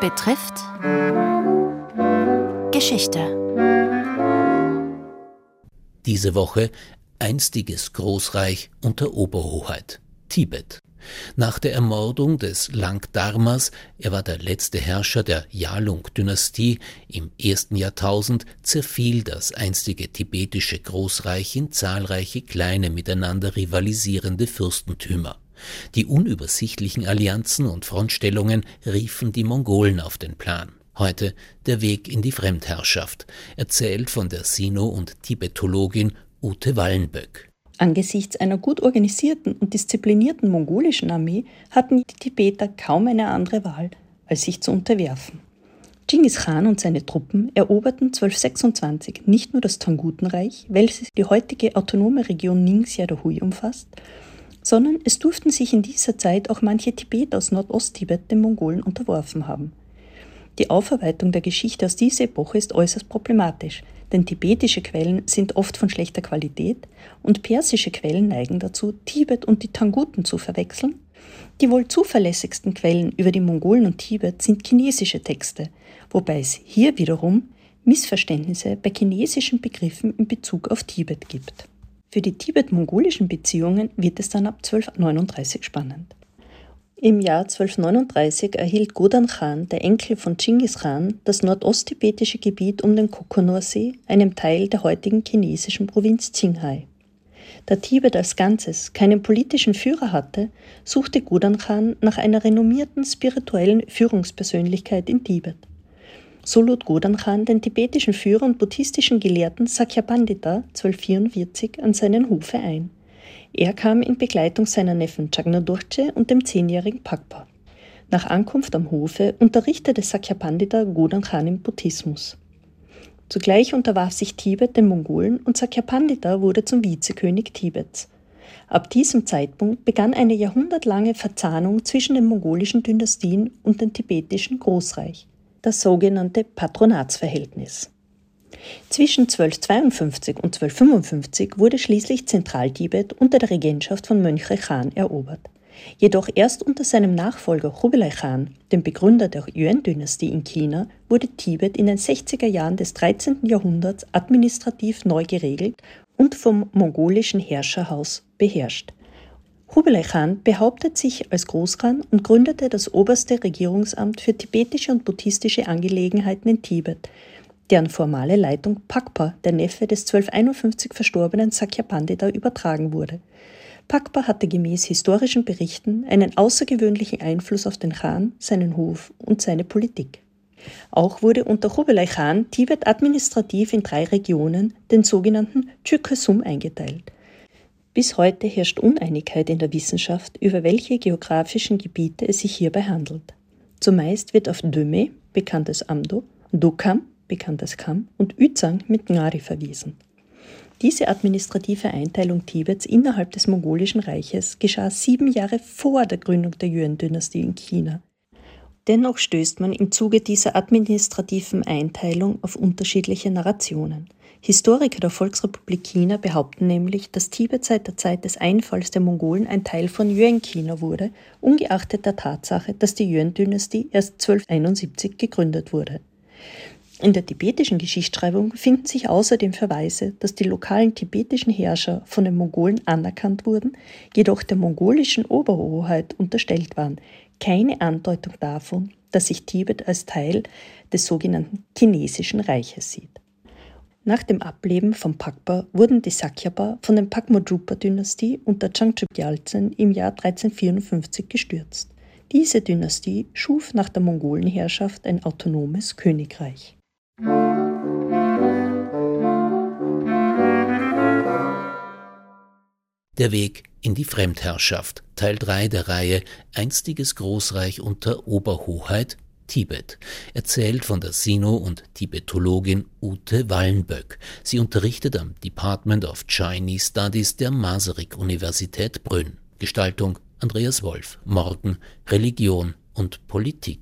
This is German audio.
betrifft Geschichte. Diese Woche einstiges Großreich unter Oberhoheit Tibet. Nach der Ermordung des Langdharmas, er war der letzte Herrscher der Yalung-Dynastie im ersten Jahrtausend, zerfiel das einstige tibetische Großreich in zahlreiche kleine miteinander rivalisierende Fürstentümer. Die unübersichtlichen Allianzen und Frontstellungen riefen die Mongolen auf den Plan. Heute der Weg in die Fremdherrschaft, erzählt von der Sino- und Tibetologin Ute Wallenböck. Angesichts einer gut organisierten und disziplinierten mongolischen Armee hatten die Tibeter kaum eine andere Wahl, als sich zu unterwerfen. Genghis Khan und seine Truppen eroberten 1226 nicht nur das Tangutenreich, welches die heutige autonome Region Ningxia Hui umfasst, sondern es durften sich in dieser Zeit auch manche Tibeter aus Nordosttibet den Mongolen unterworfen haben. Die Aufarbeitung der Geschichte aus dieser Epoche ist äußerst problematisch, denn tibetische Quellen sind oft von schlechter Qualität und persische Quellen neigen dazu, Tibet und die Tanguten zu verwechseln. Die wohl zuverlässigsten Quellen über die Mongolen und Tibet sind chinesische Texte, wobei es hier wiederum Missverständnisse bei chinesischen Begriffen in Bezug auf Tibet gibt. Für die tibet-mongolischen Beziehungen wird es dann ab 1239 spannend. Im Jahr 1239 erhielt Godan Khan, der Enkel von Chinggis Khan, das nordosttibetische Gebiet um den Kokonorsee, einem Teil der heutigen chinesischen Provinz Qinghai. Da Tibet als Ganzes keinen politischen Führer hatte, suchte Godan Khan nach einer renommierten spirituellen Führungspersönlichkeit in Tibet. So lud Godan Khan den tibetischen Führer und buddhistischen Gelehrten Sakya Pandita 1244 an seinen Hofe ein. Er kam in Begleitung seiner Neffen Chagnodurche und dem zehnjährigen Pakpa. Nach Ankunft am Hofe unterrichtete Sakya Pandita Godan Khan im Buddhismus. Zugleich unterwarf sich Tibet den Mongolen und Sakya Pandita wurde zum Vizekönig Tibets. Ab diesem Zeitpunkt begann eine jahrhundertlange Verzahnung zwischen den mongolischen Dynastien und dem tibetischen Großreich das sogenannte Patronatsverhältnis. Zwischen 1252 und 1255 wurde schließlich Zentraltibet unter der Regentschaft von Mönche Khan erobert. Jedoch erst unter seinem Nachfolger Kublai Khan, dem Begründer der Yuan-Dynastie in China, wurde Tibet in den 60er Jahren des 13. Jahrhunderts administrativ neu geregelt und vom mongolischen Herrscherhaus beherrscht. Kublai Khan behauptet sich als Großkhan und gründete das oberste Regierungsamt für tibetische und buddhistische Angelegenheiten in Tibet, deren formale Leitung Pakpa, der Neffe des 1251 verstorbenen Sakya Pandita, übertragen wurde. Pakpa hatte gemäß historischen Berichten einen außergewöhnlichen Einfluss auf den Khan, seinen Hof und seine Politik. Auch wurde unter Kublai Khan Tibet administrativ in drei Regionen, den sogenannten Chükesum, eingeteilt – bis heute herrscht Uneinigkeit in der Wissenschaft, über welche geografischen Gebiete es sich hierbei handelt. Zumeist wird auf Döme, bekannt als Amdo, Dokam, bekannt als Kam, und Üzang mit Ngari verwiesen. Diese administrative Einteilung Tibets innerhalb des mongolischen Reiches geschah sieben Jahre vor der Gründung der Yuan-Dynastie in China. Dennoch stößt man im Zuge dieser administrativen Einteilung auf unterschiedliche Narrationen – Historiker der Volksrepublik China behaupten nämlich, dass Tibet seit der Zeit des Einfalls der Mongolen ein Teil von Yuan-China wurde, ungeachtet der Tatsache, dass die Yuan-Dynastie erst 1271 gegründet wurde. In der tibetischen Geschichtsschreibung finden sich außerdem Verweise, dass die lokalen tibetischen Herrscher von den Mongolen anerkannt wurden, jedoch der mongolischen Oberhoheit unterstellt waren. Keine Andeutung davon, dass sich Tibet als Teil des sogenannten chinesischen Reiches sieht. Nach dem Ableben von Pakpa wurden die Sakyapa von der Pakmojupa-Dynastie unter Changchub Gyaltsen im Jahr 1354 gestürzt. Diese Dynastie schuf nach der Mongolenherrschaft ein autonomes Königreich. Der Weg in die Fremdherrschaft, Teil 3 der Reihe Einstiges Großreich unter Oberhoheit Tibet, erzählt von der Sino- und Tibetologin Ute Wallenböck. Sie unterrichtet am Department of Chinese Studies der Masaryk-Universität Brünn. Gestaltung Andreas Wolf. Morgen Religion und Politik.